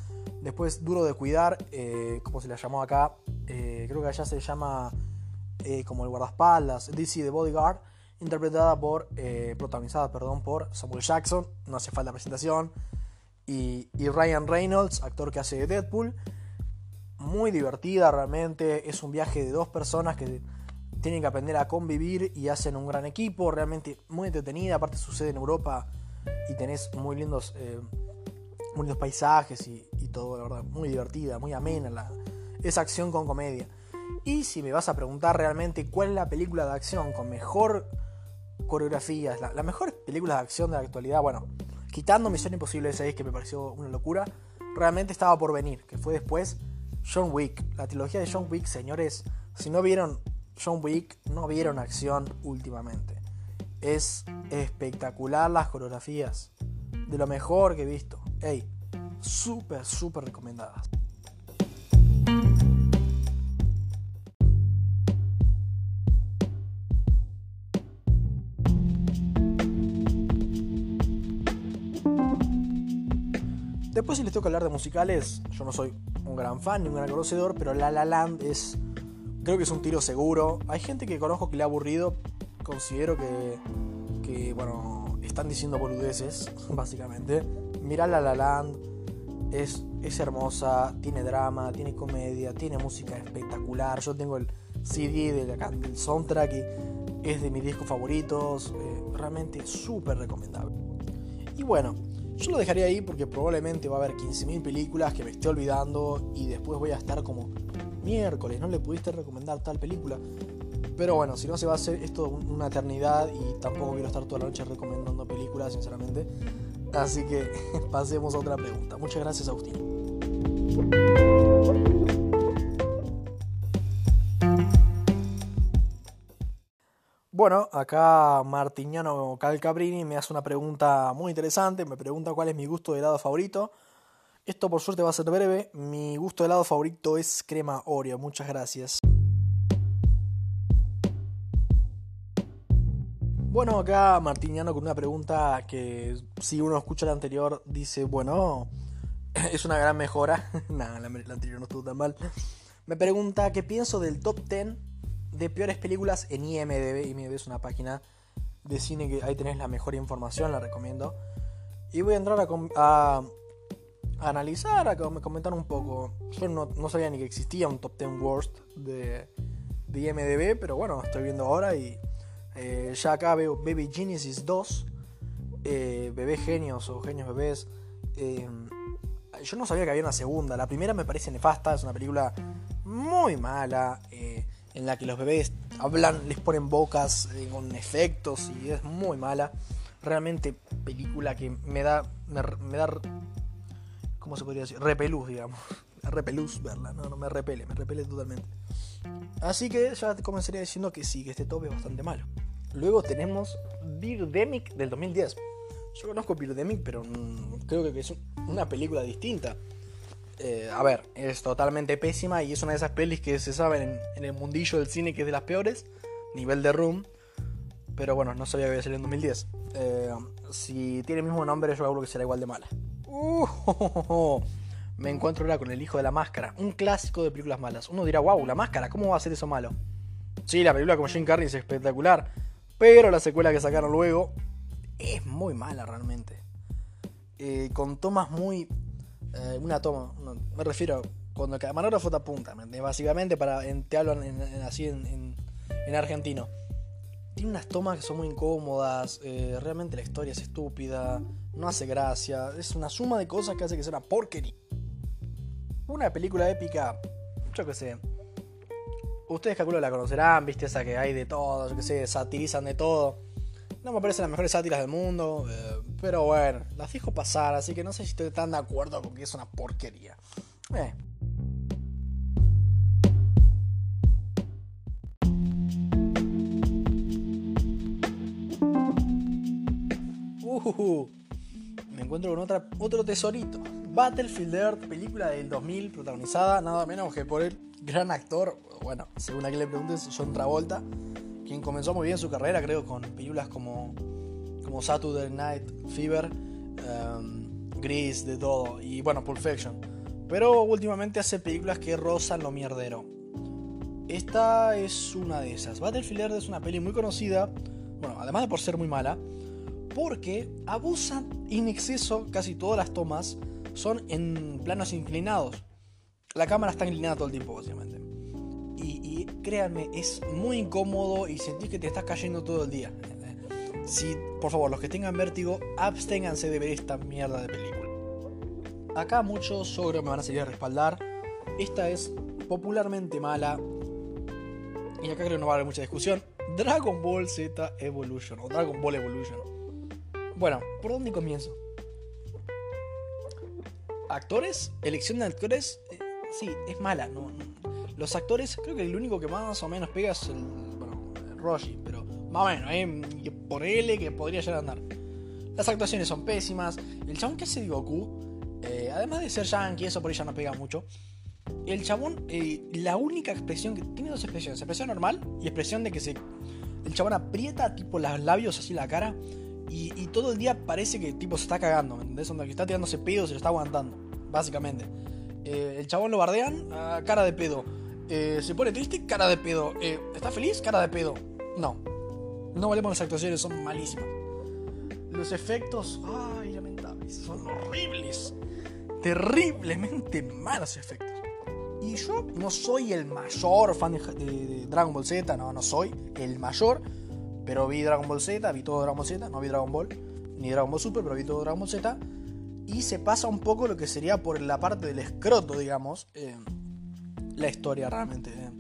Después, Duro de Cuidar, eh, como se la llamó acá, eh, creo que allá se llama eh, como el guardaespaldas, DC The Bodyguard, interpretada por, protagonizada perdón, por Samuel Jackson, no hace falta presentación, y, y Ryan Reynolds, actor que hace de Deadpool. Muy divertida realmente, es un viaje de dos personas que tienen que aprender a convivir y hacen un gran equipo, realmente muy entretenida, aparte sucede en Europa y tenés muy lindos, eh, muy lindos paisajes y, todo, la verdad, muy divertida, muy amena la, esa acción con comedia. Y si me vas a preguntar realmente cuál es la película de acción con mejor coreografía, la, la mejor película de acción de la actualidad, bueno, quitando Misión Imposible 6, que me pareció una locura, realmente estaba por venir, que fue después John Wick. La trilogía de John Wick, señores, si no vieron John Wick, no vieron acción últimamente. Es espectacular las coreografías. De lo mejor que he visto. Ey, súper, súper recomendadas. Después si les que hablar de musicales, yo no soy un gran fan ni un gran conocedor, pero La La Land es, creo que es un tiro seguro. Hay gente que conozco que le ha aburrido, considero que, que bueno, están diciendo boludeces, básicamente. Mirá La La Land, Es, es hermosa, tiene drama, tiene comedia, tiene música espectacular. Yo tengo el CD del, del soundtrack y es de mis discos favoritos. Eh, realmente súper recomendable. Y bueno, yo lo dejaría ahí porque probablemente va a haber 15.000 películas que me esté olvidando y después voy a estar como miércoles, no le pudiste recomendar tal película. Pero bueno, si no se va a hacer esto una eternidad y tampoco quiero estar toda la noche recomendando películas, sinceramente. Así que pasemos a otra pregunta. Muchas gracias, Agustín. Bueno, acá Martiñano Calcabrini me hace una pregunta muy interesante. Me pregunta cuál es mi gusto de helado favorito. Esto por suerte va a ser breve. Mi gusto de helado favorito es crema Oreo. Muchas gracias. Bueno, acá Martiniano con una pregunta que si uno escucha la anterior dice, bueno, es una gran mejora. Nada, la, anterior no estuvo tan mal. Me pregunta qué pienso del top 10 de peores películas en IMDB. IMDB es una página de cine que ahí tenés la mejor información, la recomiendo. Y voy a entrar a, analizar, a comentar un poco. Yo no, sabía ni que existía un top 10 worst de, de IMDB, pero bueno, estoy viendo ahora y eh, ya acá veo Baby Genesis 2, eh, Bebé Genios o Genios Bebés. Eh, yo no sabía que había una segunda. La primera me parece nefasta, es una película muy mala, en la que los bebés hablan, les ponen bocas con efectos y es muy mala. Realmente película que me da, me, da, ¿cómo se podría decir? Repelús, digamos. Repelús verla, no, no me repele, me repele totalmente. Así que ya comenzaría diciendo que sí, que este top es bastante malo. Luego tenemos Birdemic del 2010. Yo conozco Birdemic, pero creo que es una película distinta. Eh, a ver, es totalmente pésima y es una de esas pelis que se saben en, el mundillo del cine que es de las peores, nivel de Room. Pero bueno, no sabía que iba a salir en 2010. Eh, si tiene el mismo nombre, yo hablo que será igual de mala. Uh, me encuentro ahora con El Hijo de la Máscara, un clásico de películas malas. Uno dirá, wow, la máscara, ¿cómo va a ser eso malo? Sí, la película con Jim Carrey es espectacular, pero la secuela que sacaron luego es muy mala realmente. Eh, con tomas muy... Eh, una toma, me refiero cuando el camarógrafo te apunta, básicamente para, te hablo así en, argentino. Tiene unas tomas que son muy incómodas, eh, realmente la historia es estúpida, no hace gracia, es una suma de cosas que hace que sea una porquería. Una película épica, yo qué sé, Ustedes calculo la conocerán, viste esa que hay de todo, yo que sé, satirizan de todo. No me parecen las mejores sátiras del mundo, eh, pero bueno, las fijo pasar, así que no sé si estoy tan de acuerdo con que es una porquería. Eh. Uh, me encuentro con otra, otro tesorito. Battlefield Earth, película del 2000, protagonizada nada menos que por el gran actor, bueno, según a quien le preguntes, John Travolta, quien comenzó muy bien su carrera, creo, con películas como, como Saturday Night Fever, um, Grease, de todo, y bueno, Pulp Fiction. Pero últimamente hace películas que rozan lo mierdero. Esta es una de esas. Battlefield es una peli muy conocida, bueno, además de por ser muy mala, porque abusan en exceso casi todas las tomas son en planos inclinados la cámara está inclinada todo el tiempo, básicamente. Y, créanme, es muy incómodo y sentís que te estás cayendo todo el día. Si, por favor, los que tengan vértigo, absténganse de ver esta mierda de película. Acá muchos sobre me van a salir a respaldar. Esta es popularmente mala. Y acá creo que no va a haber mucha discusión. Dragon Ball Z Evolution o Dragon Ball Evolution. Bueno, ¿por dónde comienzo? Actores, elección de actores, eh, sí, es mala. No, Los actores, creo que el único que más o menos pega es el. Bueno, Roshi, pero más o menos, ¿eh? por L que podría llegar a andar. Las actuaciones son pésimas. El chabón que hace de Goku, eh, además de ser yankee, eso por ella no pega mucho. El chabón, eh, la única expresión que tiene dos expresiones: expresión normal y expresión de que se. El chabón aprieta tipo los labios así la cara. Y, todo el día parece que tipo se está cagando, ¿me entendés? Donde que está tirándose pedo se lo está aguantando, básicamente. Eh, el chabón lo bardean, ah, cara de pedo. Eh, se pone triste, cara de pedo. Eh, ¿Está feliz? Cara de pedo. No. No valemos las actuaciones, son malísimas. Los efectos, ay, lamentables, son horribles. terriblemente malos efectos. Y yo no soy el mayor fan de, Dragon Ball Z, no, no soy el mayor, pero vi Dragon Ball Z, vi todo Dragon Ball Z, no vi Dragon Ball, ni Dragon Ball Super, pero vi todo Dragon Ball Z. Y se pasa un poco lo que sería por la parte del escroto, digamos, eh, la historia realmente. Eh.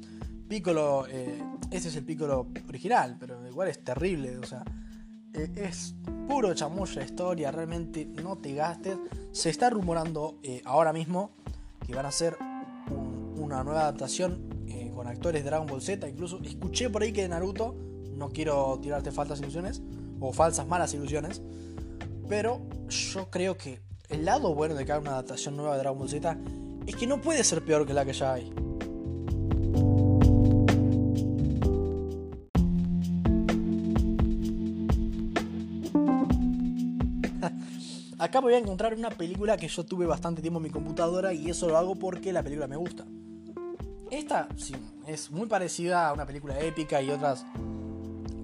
Piccolo, eh, ese es el Piccolo original, pero igual es terrible, o sea, es puro chamuyo de historia, realmente no te gastes. Se está rumorando ahora mismo que van a hacer una nueva adaptación con actores de Dragon Ball Z, incluso escuché por ahí que de Naruto, no quiero tirarte falsas ilusiones, o falsas malas ilusiones, pero yo creo que el lado bueno de que haga una adaptación nueva de Dragon Ball Z es que no puede ser peor que la que ya hay. Acá encontrar una película que yo tuve bastante tiempo en mi computadora y eso lo hago porque la película me gusta. Esta sí, es muy parecida a una película épica y otras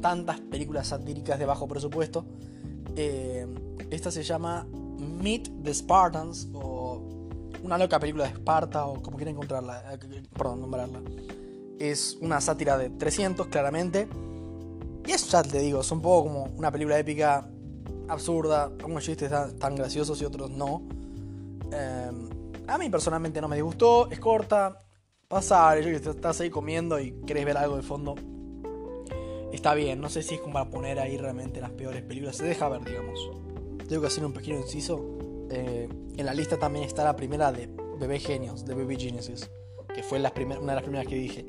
tantas películas satíricas de bajo presupuesto. Eh, esta se llama Meet the Spartans o una loca película de Esparta o como quieran encontrarla, eh, perdón, nombrarla. Es una sátira de 300 claramente. Y eso ya te digo, es un poco como una película épica absurda, algunos chistes tan, tan graciosos y otros no. Em, a mí personalmente no me disgustó, es corta, pasar, yo que estás ahí comiendo y querés ver algo de fondo, está bien. No sé si es como para poner ahí realmente las peores películas. Se deja ver, digamos. Tengo que hacer un pequeño inciso. Eh, en la lista también está la primera de Bebé Genios, de Baby Geniuses, que fue una de las primeras que dije.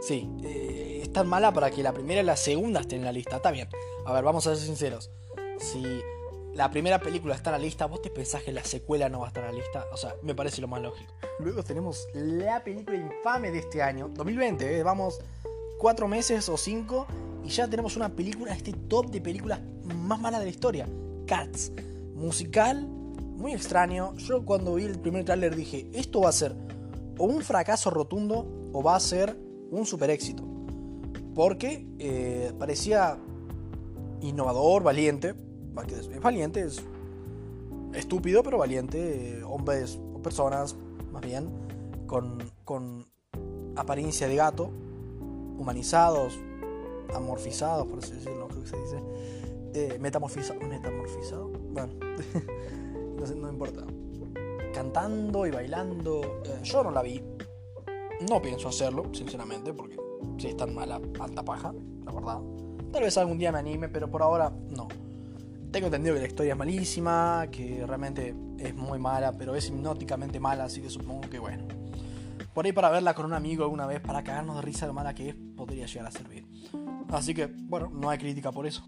Sí, eh, es tan mala para que la primera y la segunda estén en la lista. Está bien. A ver, vamos a ser sinceros. Si la primera película está en la lista, ¿vos te pensás que la secuela no va a estar en la lista? O sea, me parece lo más lógico. Luego tenemos la película infame de este año, 2020, ¿eh? vamos cuatro meses o cinco y ya tenemos una película, este top de películas más malas de la historia. Cats. Musical, muy extraño. Yo cuando vi el primer tráiler dije, esto va a ser o un fracaso rotundo o va a ser un super éxito. Porque eh, parecía innovador, valiente. Es valiente, es estúpido, pero valiente. hombres o personas, más bien, con, con apariencia de gato, humanizados, amorfizados, por así decirlo, creo que se dice. Eh, metamorfizado. Bueno, no, no, importa. Cantando y bailando. Eh, yo no la vi. No pienso hacerlo, sinceramente, porque si es tan mala, alta paja, la verdad. Tal vez algún día me anime, pero por ahora no. Tengo entendido que la historia es malísima, que realmente es muy mala, pero es hipnóticamente mala, así que supongo que bueno. Por ahí para verla con un amigo alguna vez, para cagarnos de risa lo mala que es, podría llegar a servir. Así que, bueno, no hay crítica por eso.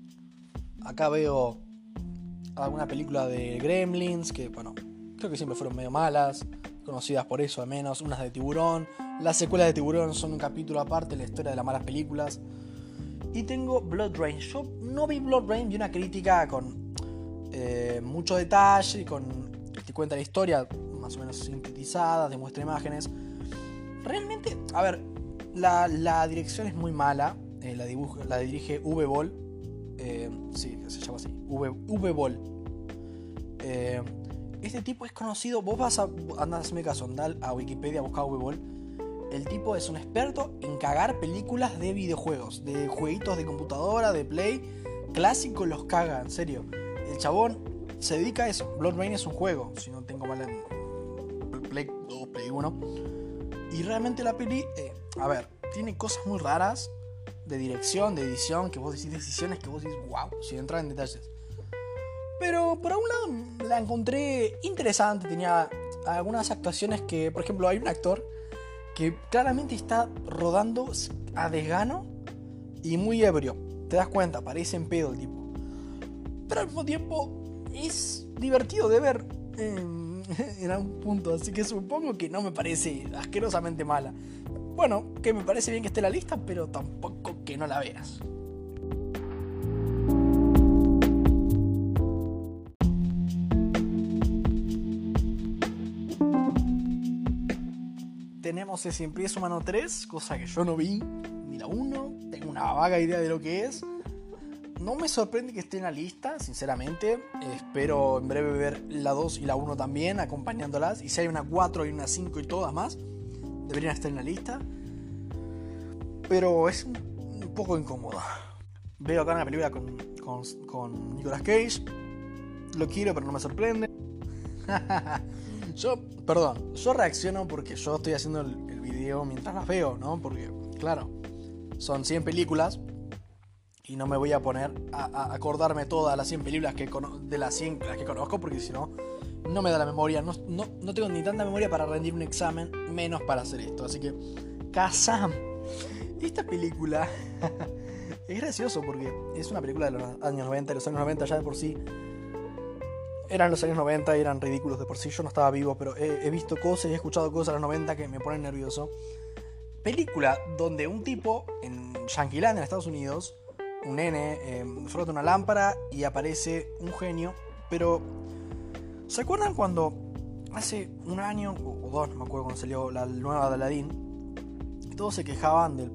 Acá veo alguna película de Gremlins, que, bueno, creo que siempre fueron medio malas, conocidas por eso al menos, unas de Tiburón. Las secuelas de Tiburón son un capítulo aparte, la historia de las malas películas. Y tengo Blood Rain. Yo no vi Blood Rain, vi una crítica con eh, mucho detalle y con te cuenta la historia más o menos sintetizada, demuestra imágenes. Realmente, a ver, la, la dirección es muy mala. Eh, la, la dirige V Ball. Eh, sí, se llama así. V, v Ball. Eh, este tipo es conocido. Vos vas a. Andar a hacerme caso, a Wikipedia a buscar V Ball. El tipo es un experto en cagar películas de videojuegos, de jueguitos de computadora, de play. Clásicos los caga, en serio. El chabón se dedica a eso. Blood Rain es un juego, si no tengo mal en Play 2, Play 1. Y realmente la peli, a ver, tiene cosas muy raras de dirección, de edición, que vos decís decisiones que vos decís, wow, sin entrar en detalles. Pero por un lado la encontré interesante, tenía algunas actuaciones que, por ejemplo, hay un actor que claramente está rodando a desgano y muy ebrio. Te das cuenta, parece en pedo el tipo. Pero al mismo tiempo es divertido de ver en, en algún punto, así que supongo que no me parece asquerosamente mala. Bueno, que me parece bien que esté en la lista, pero tampoco que no la veas. Tenemos ese Empieza Humano 3, cosa que yo no vi, ni la 1, tengo una vaga idea de lo que es. no me sorprende que esté en la lista, sinceramente. Espero en breve ver la 2 y la 1 también, acompañándolas. Y si hay una 4 y una 5 y todas más, deberían estar en la lista. Pero es un poco incómoda. Veo acá una película con, con, con Nicolas Cage. Lo quiero, pero no me sorprende. yo, perdón, yo reacciono porque yo estoy haciendo el mientras las veo, ¿no? Porque, claro, son 100 películas y no me voy a poner a, acordarme todas las 100 películas que de las 100 las que conozco porque si no, no me da la memoria. No, no, tengo ni tanta memoria para rendir un examen, menos para hacer esto. Así que, Kazam. Esta película es gracioso porque es una película de los años 90. Los años 90 ya de por sí eran los años 90 y eran ridículos de por sí. Yo no estaba vivo, pero he, visto cosas y he escuchado cosas de los 90 que me ponen nervioso. Película donde un tipo en Yanquiland, en Estados Unidos, un nene em, frota una lámpara y aparece un genio. Pero, ¿se acuerdan cuando hace un año o dos, no me acuerdo cuando salió la nueva de Aladdin? Todos se quejaban del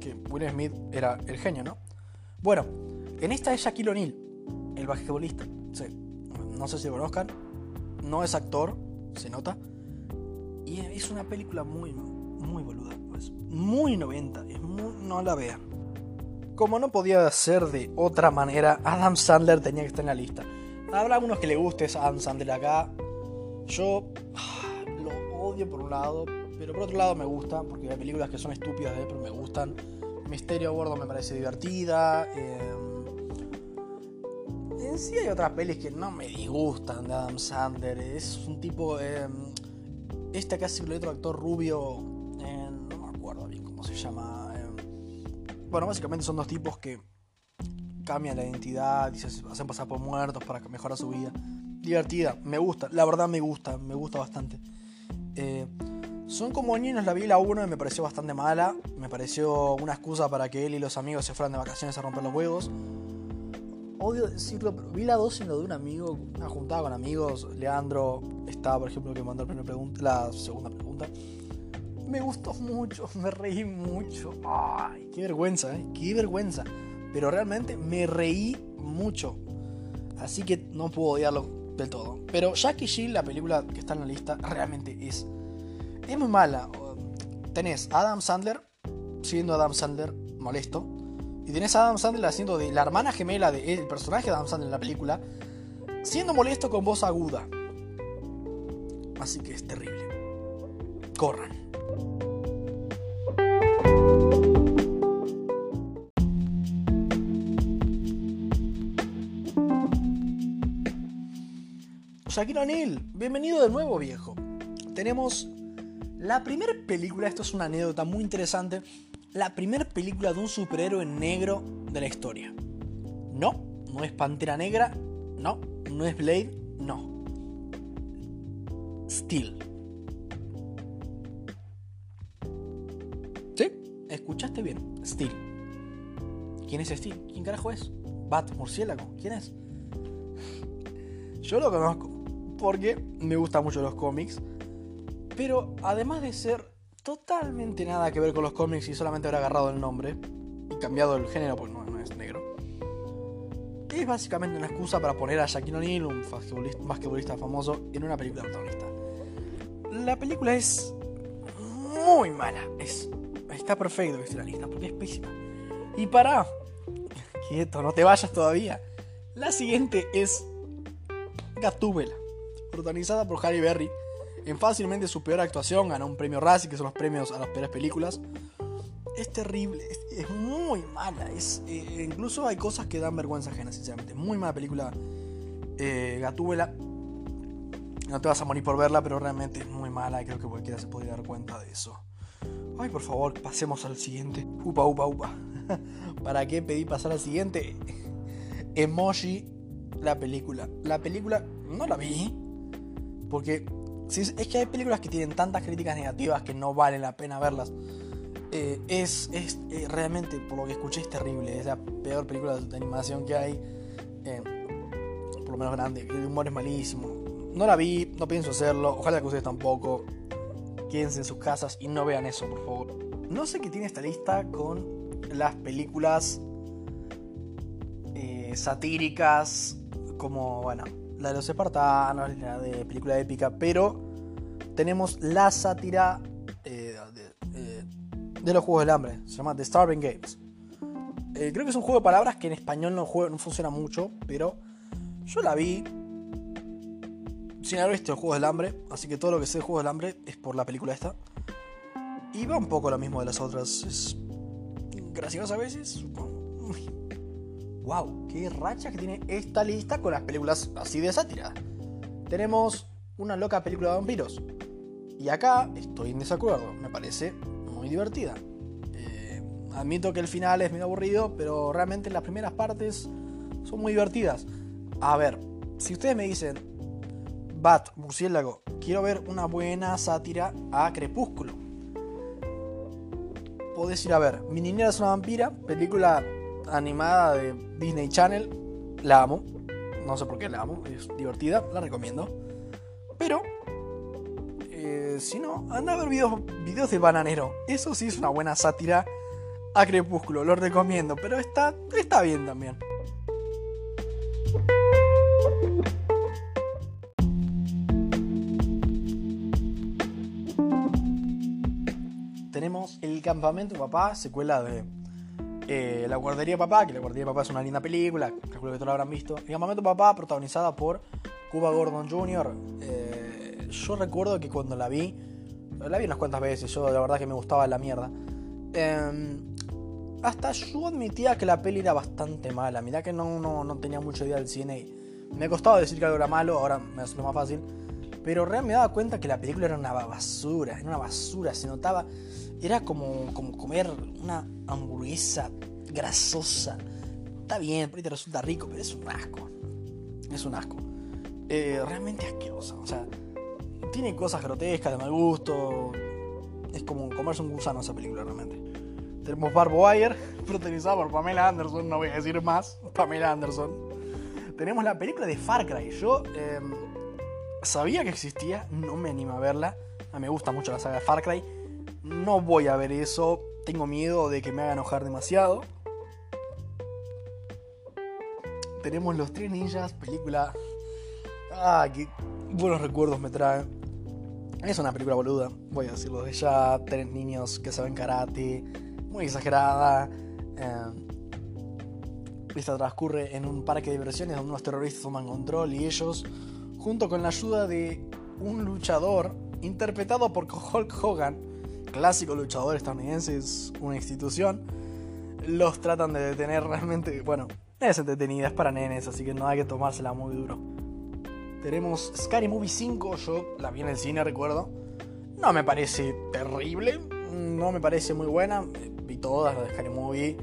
que Will Smith era el genio, ¿no? Bueno, en esta es Shaquille O'Neal, el basquetbolista. No sé si lo conozcan. No es actor, se nota. Y es una película muy, muy boluda. Pues, muy 90. Es no la vean. Como no podía ser de otra manera, Adam Sandler tenía que estar en la lista. Habrá algunos que le guste Adam Sandler acá. Yo lo odio por un lado, pero por otro lado me gusta, porque hay películas que son estúpidas de pero me gustan. Misterio a bordo me parece divertida. Em, sí hay otras pelis que no me disgustan de Adam Sandler. Es un tipo... Eh, este casi el otro actor rubio, eh, no me acuerdo bien cómo se llama bueno, básicamente son dos tipos que cambian la identidad y se hacen pasar por muertos para mejorar su vida. Divertida, me gusta, la verdad me gusta, me gusta bastante. Eh, son como niños, la vi la 1 y me pareció bastante mala. Me pareció una excusa para que él y los amigos se fueran de vacaciones a romper los huevos. Odio decirlo, pero vi la 2 en lo de un amigo, una juntada con amigos. Leandro está, por ejemplo, que mandó la, pregunta, la segunda pregunta. Me gustó mucho, me reí mucho. Ay, qué vergüenza, ¿eh? Qué vergüenza. Pero realmente me reí mucho. Así que no puedo odiarlo del todo. Pero Jackie Jill, la película que está en la lista, realmente es, es muy mala. Tenés a Adam Sandler siendo Adam Sandler molesto. Y tenés a Adam Sandler haciendo de la hermana gemela del personaje de Adam Sandler en la película, siendo molesto con voz aguda. Así que es terrible. Corran. Shaquille O'Neal, bienvenido de nuevo viejo. Tenemos la primera película, esto es una anécdota muy interesante, la primera película de un superhéroe negro de la historia. No, no es Pantera Negra, no, no es Blade, no. Steel. ¿Sí? Escuchaste bien, Steel. ¿Quién es Steel? ¿Quién carajo es? Bat, murciélago, ¿quién es? Yo lo conozco porque me gustan mucho los cómics. Pero además de ser totalmente nada que ver con los cómics y solamente haber agarrado el nombre y cambiado el género porque no, es negro, es básicamente una excusa para poner a Shaquille O'Neal, un basquetbolista famoso, en una película protagonista. La película es muy mala. Es, está perfecto que esté la lista porque es pésima. Y para, quieto, no te vayas todavía. La siguiente es Gatúbela protagonizada por Harry Berry. En fácilmente su peor actuación, ganó un premio Razzie, que son los premios a las peores películas. Es terrible, es, muy mala. Es, eh, incluso hay cosas que dan vergüenza ajena, sinceramente. Muy mala película eh, Gatúbela. No te vas a morir por verla, pero realmente es muy mala y creo que cualquiera se podría dar cuenta de eso. Ay, por favor, pasemos al siguiente. Upa, upa, upa. ¿Para qué pedí pasar al siguiente? Emoji, la película. La película no la vi, porque es que hay películas que tienen tantas críticas negativas que no vale la pena verlas. Eh, es, es eh, realmente, por lo que escuché, es terrible. Es la peor película de animación que hay. Eh, por lo menos grande. El humor es malísimo. No la vi, no pienso hacerlo. Ojalá que ustedes tampoco. Quédense en sus casas y no vean eso, por favor. No sé qué tiene esta lista con las películas satíricas, como, bueno, de los espartanos, la de película épica, pero tenemos la sátira eh, de, de, los Juegos del Hambre, se llama The Starving Games. creo que es un juego de palabras que en español no, no funciona mucho, pero yo la vi sin haber visto Juegos del Hambre, así que todo lo que sé de Juegos del Hambre es por la película esta. Y va un poco lo mismo de las otras. Es graciosa a veces, supongo. Wow, qué racha que tiene esta lista con las películas así de sátira. Tenemos una loca película de vampiros. Y acá estoy en desacuerdo, me parece muy divertida. Eh, admito que el final es medio aburrido, pero realmente las primeras partes son muy divertidas. A ver, si ustedes me dicen, Bat, murciélago, quiero ver una buena sátira a Crepúsculo. Podés ir a ver Mi niñera es una vampira, película animada de Disney Channel. La amo. No sé por qué la amo, es divertida, la recomiendo. Pero, eh, si no, anda a ver videos, videos de Bananero. Eso sí es una buena sátira a Crepúsculo, lo recomiendo, pero está, está bien también. Tenemos El Campamento Papá, secuela de eh, La Guardería Papá, que La Guardería Papá es una linda película, calculo que todos la habrán visto. El Campamento Papá, protagonizada por Cuba Gordon Jr. Eh, yo recuerdo que cuando la vi, la vi unas cuantas veces, yo la verdad que me gustaba la mierda. Em, hasta yo admitía que la peli era bastante mala. Mirá que no, no, tenía mucha idea del cine me costaba decir que algo era malo, ahora me hace más fácil. Pero realmente me daba cuenta que la película era una basura, era una basura, se notaba. Era como, como comer una hamburguesa grasosa. Está bien, por te resulta rico, pero es un asco. Es un asco. Eh, realmente asquerosa. O sea, tiene cosas grotescas de mal gusto. Es como comerse un gusano esa película realmente. Tenemos Barb Wire, protagonizada por Pamela Anderson, no voy a decir más, Pamela Anderson. Tenemos la película de Far Cry. Yo em, sabía que existía, no me animo a verla. A mí me gusta mucho la saga de Far Cry. No voy a ver eso, tengo miedo de que me haga enojar demasiado. Tenemos Los Tres Ninjas, película... Ah, qué buenos recuerdos me trae. Es una película boluda, voy a decirlo de ya. Tres niños que saben karate muy exagerada. Eh, esta transcurre en un parque de diversiones donde unos terroristas toman control y ellos, junto con la ayuda de un luchador interpretado por Hulk Hogan, clásico luchador estadounidense, es una institución, los tratan de detener realmente. Bueno, es entretenida, es para nenes, así que no hay que tomársela muy duro. Tenemos Scary Movie 5, yo la vi en el cine, recuerdo. No me parece terrible, no me parece muy buena vi todas las de Scary Movie.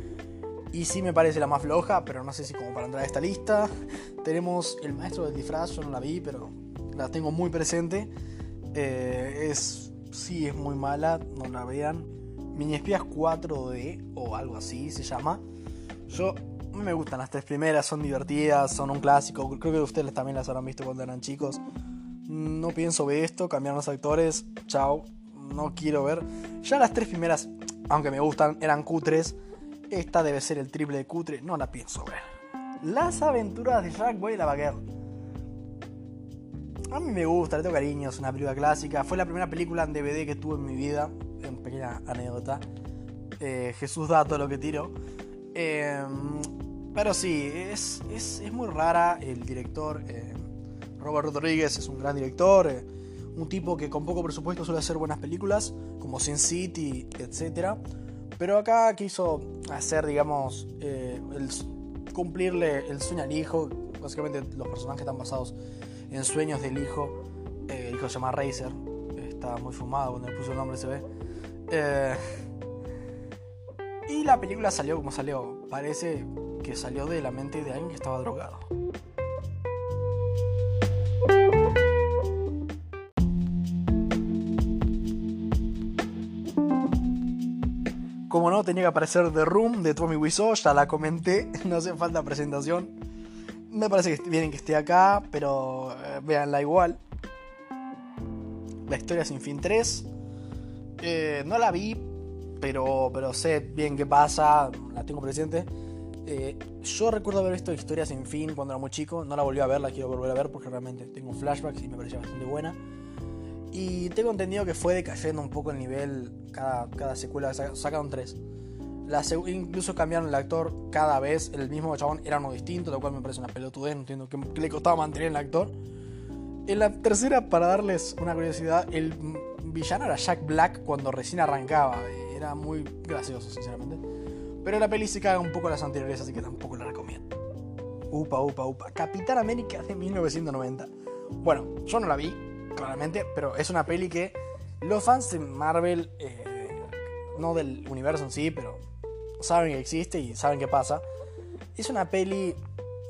Y sí me parece la más floja, pero no sé si como para entrar a esta lista. Tenemos El Maestro del Disfraz, yo no la vi, pero la tengo muy presente. Eh, es, sí, es muy mala, no la vean. Mini Espías 4D o algo así se llama. Yo, me gustan las tres primeras, son divertidas, son un clásico. Creo que ustedes también las habrán visto cuando eran chicos. No pienso ver esto, cambiar los actores, chao, no quiero ver. Ya las tres primeras aunque me gustan, eran cutres. Esta debe ser el triple de cutre, no la pienso ver. Las aventuras de Jack Boy y. A mí me gusta, le tengo cariño, es una película clásica. Fue la primera película en DVD que tuve en mi vida. En pequeña anécdota. Eh, Jesús da todo lo que tiro. Em, pero sí, es, muy rara. El director, eh, Robert Rodríguez, es un gran director. Eh, un tipo que con poco presupuesto suele hacer buenas películas, como Sin City, etc. Pero acá quiso hacer, digamos, eh, cumplirle el sueño al hijo. Básicamente los personajes están basados en sueños del hijo. Eh, el hijo se llama Razer. Está muy fumado cuando le puso el nombre, se ve. Eh, y la película salió como salió. Parece que salió de la mente de alguien que estaba drogado. Como no, tenía que aparecer The Room de Tommy Wiseau, ya la comenté, no hace falta presentación. Me parece que que esté acá, pero eh, igual. La historia sin fin 3. Eh, no la vi, pero, pero sé bien qué pasa, la tengo presente. Eh, yo recuerdo haber visto Historia sin fin cuando era muy chico. No la volví a ver, la quiero volver a ver porque realmente tengo flashbacks y me parecía bastante buena. Y tengo entendido que fue decayendo un poco el nivel cada, cada secuela. Sacaron tres. La incluso cambiaron el actor cada vez. El mismo chabón era uno distinto, lo cual me parece una pelotudez. No entiendo qué, le costaba mantener el actor. En la tercera, para darles una curiosidad, el villano era Jack Black cuando recién arrancaba. Era muy gracioso, sinceramente. Pero la peli se caga un poco las anteriores, así que tampoco la recomiendo. Upa, upa, upa. Capitán América de 1990. Bueno, yo no la vi, claramente, pero es una peli que los fans de Marvel, eh, no del universo en sí, pero saben que existe y saben qué pasa. Es una peli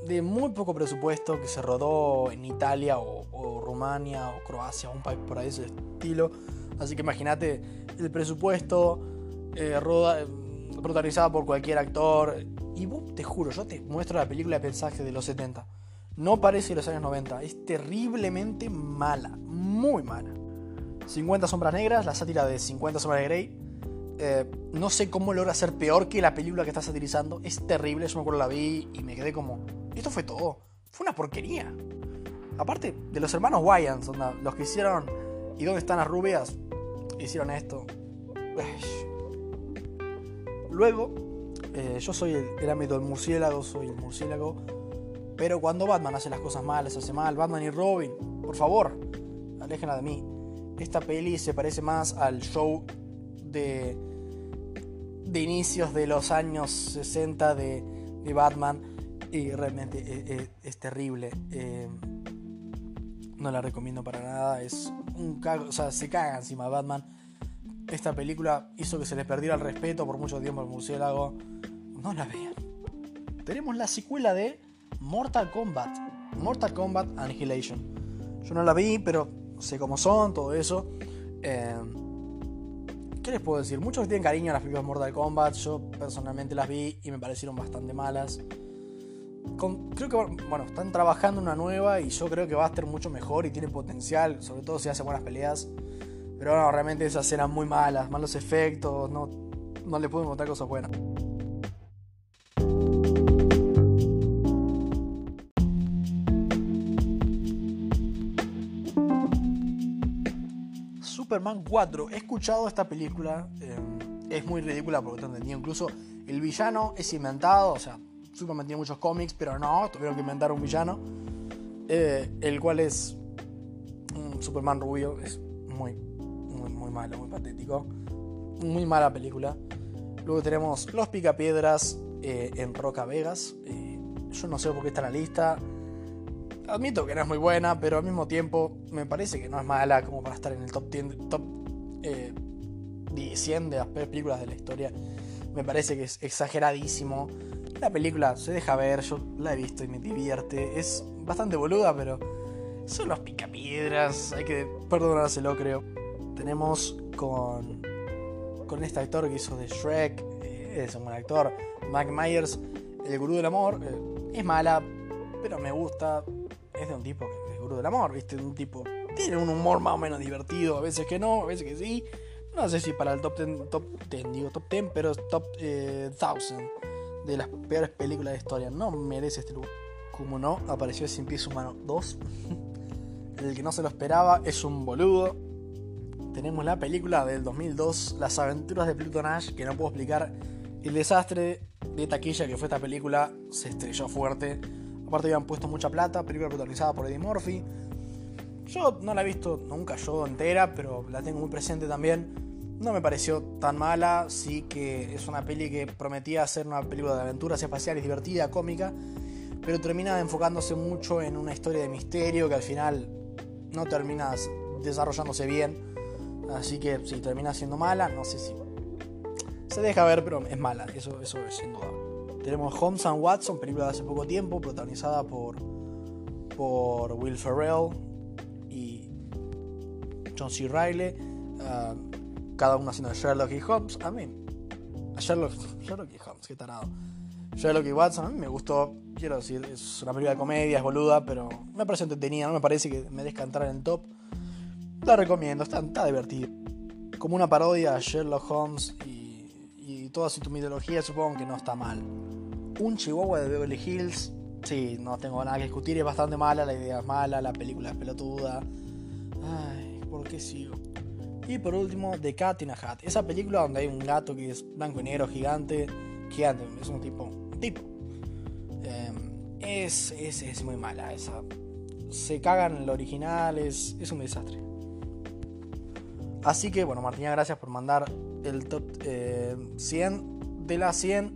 de muy poco presupuesto que se rodó en Italia o, Rumania o Croacia, un país por ahí de ese estilo. Así que imagínate el presupuesto, eh, roda, protagonizada por cualquier actor. Y vos, te juro, yo te muestro la película de pensaje de los 70. No parece los años 90. Es terriblemente mala. Muy mala. 50 sombras negras, la sátira de 50 sombras de Grey. Eh, no sé cómo logra ser peor que la película que está satirizando. Es terrible. Yo me acuerdo la vi y me quedé como. Esto fue todo. Fue una porquería. Aparte de los hermanos Wayans, los que hicieron. ¿Y dónde están las rubias? Hicieron esto. Luego, eh, yo soy el, el ámbito del murciélago, soy el murciélago. Pero cuando Batman hace las cosas malas, hace mal, Batman y Robin, por favor, aléjenla de mí. Esta peli se parece más al show de, de inicios de los años 60 de, de Batman y realmente es, terrible. Eh, no la recomiendo para nada. Es un cago, o sea, se caga encima Batman esta película hizo que se les perdiera el respeto por mucho tiempo al murciélago. No la vean. Tenemos la secuela de Mortal Kombat. Mortal Kombat Annihilation. Yo no la vi, pero sé cómo son, todo eso. Eh, ¿Qué les puedo decir? Muchos tienen cariño a las películas Mortal Kombat. Yo personalmente las vi y me parecieron bastante malas. creo que, bueno, están trabajando una nueva y yo creo que va a estar mucho mejor y tiene potencial, sobre todo si hace buenas peleas. Pero no, realmente esas eran muy malas, malos efectos, no, no le pude montar cosas buenas. Superman 4. He escuchado esta película. Eh, es muy ridícula porque te entendí. Incluso el villano es inventado. O sea, Superman tiene muchos cómics, pero no, tuvieron que inventar un villano. Eh, el cual es un Superman rubio. Es muy muy, malo, muy patético. Muy mala película. Luego tenemos Los Picapiedras eh, en Roca Vegas. Yo no sé por qué está en la lista. Admito que no es muy buena, pero al mismo tiempo me parece que no es mala como para estar en el top 10, top, eh, 100 de las películas de la historia. Me parece que es exageradísimo. La película se deja ver, yo la he visto y me divierte. Es bastante boluda, pero son los picapiedras. Hay que perdonárselo, creo tenemos con, con este actor que hizo de Shrek, eh, es un buen actor, Mike Myers, El Gurú del Amor, eh, es mala, pero me gusta, es de un tipo que es del Amor, ¿viste? Un tipo, tiene un humor más o menos divertido, a veces que no, a veces que sí, no sé si para el top 10, top 10 digo top 10, pero top 1000 eh, de las peores películas de historia, no merece este lugar. Como no, apareció Sin Pies Humano 2. el que no se lo esperaba es un boludo tenemos la película del 2002, Las aventuras de Pluto Nash, que no puedo explicar el desastre de taquilla que fue esta película, se estrelló fuerte. Aparte habían puesto mucha plata, película protagonizada por Eddie Murphy. Yo no la he visto nunca yo entera, pero la tengo muy presente también. No me pareció tan mala, sí que es una peli que prometía ser una película de aventuras espaciales divertida, cómica, pero termina enfocándose mucho en una historia de misterio que al final no termina desarrollándose bien Así que si termina siendo mala, no sé si. Se deja ver, pero es mala, eso, eso es sin duda. Tenemos Holmes and Watson, película de hace poco tiempo, protagonizada por, por Will Ferrell y John C. Riley. Ah, cada uno haciendo Sherlock y Holmes. A mí, a Sherlock, Sherlock y Holmes, qué tarado. Sherlock y Watson, a mí me gustó, quiero decir, es una película de comedia, es boluda, pero me parece entretenida, no me parece que merezca entrar en el top. La recomiendo, está, está divertido. Como una parodia a Sherlock Holmes y toda su mitología, supongo que no está mal. Un Chihuahua de Beverly Hills. Sí, no tengo nada que discutir, es bastante mala, la idea es mala, la película es pelotuda. Ay, ¿por qué sigo? Y por último, The Cat in a Hat. Esa película donde hay un gato que es blanco y negro, gigante. Gigante, es un tipo. Un tipo. Em, es, es, es, muy mala esa. Se cagan en lo original, es, es un desastre. Así que, bueno, Martina, gracias por mandar el top 100. Eh, de las 100,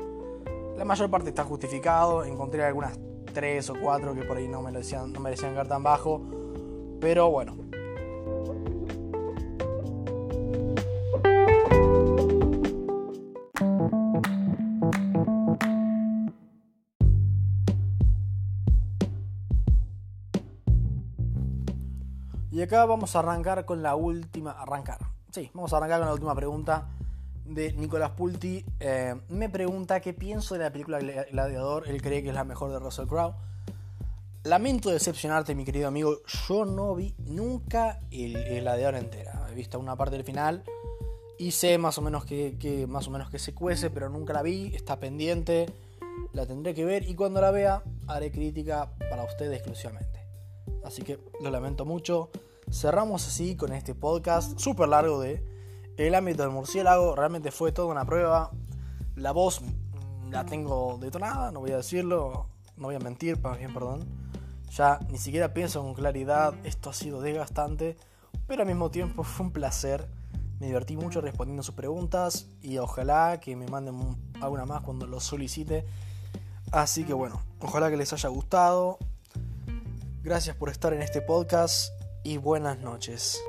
la mayor parte está justificado. Encontré algunas 3 o 4 que por ahí no merecían, no merecían caer tan bajo. Pero bueno, Y acá vamos a arrancar con la última. Arrancar. Sí, vamos a arrancar con la última pregunta de Nicolás Pulti. Eh, me pregunta qué pienso de la película Gladiador. Él cree que es la mejor de Russell Crowe. Lamento decepcionarte, mi querido amigo. Yo no vi nunca el, Gladiador entera. He visto una parte del final y sé más o menos que, más o menos que se cuece, pero nunca la vi. Está pendiente. La tendré que ver y cuando la vea haré crítica para ustedes exclusivamente. Así que lo lamento mucho cerramos así con este podcast súper largo de El ámbito del murciélago. Realmente fue toda una prueba. La voz la tengo detonada, no voy a decirlo, no voy a mentir, bien, perdón. Ya ni siquiera pienso con claridad, esto ha sido desgastante, pero al mismo tiempo fue un placer. Me divertí mucho respondiendo sus preguntas y ojalá que me manden alguna más cuando lo solicite. Así que bueno, ojalá que les haya gustado. Gracias por estar en este podcast y buenas noches.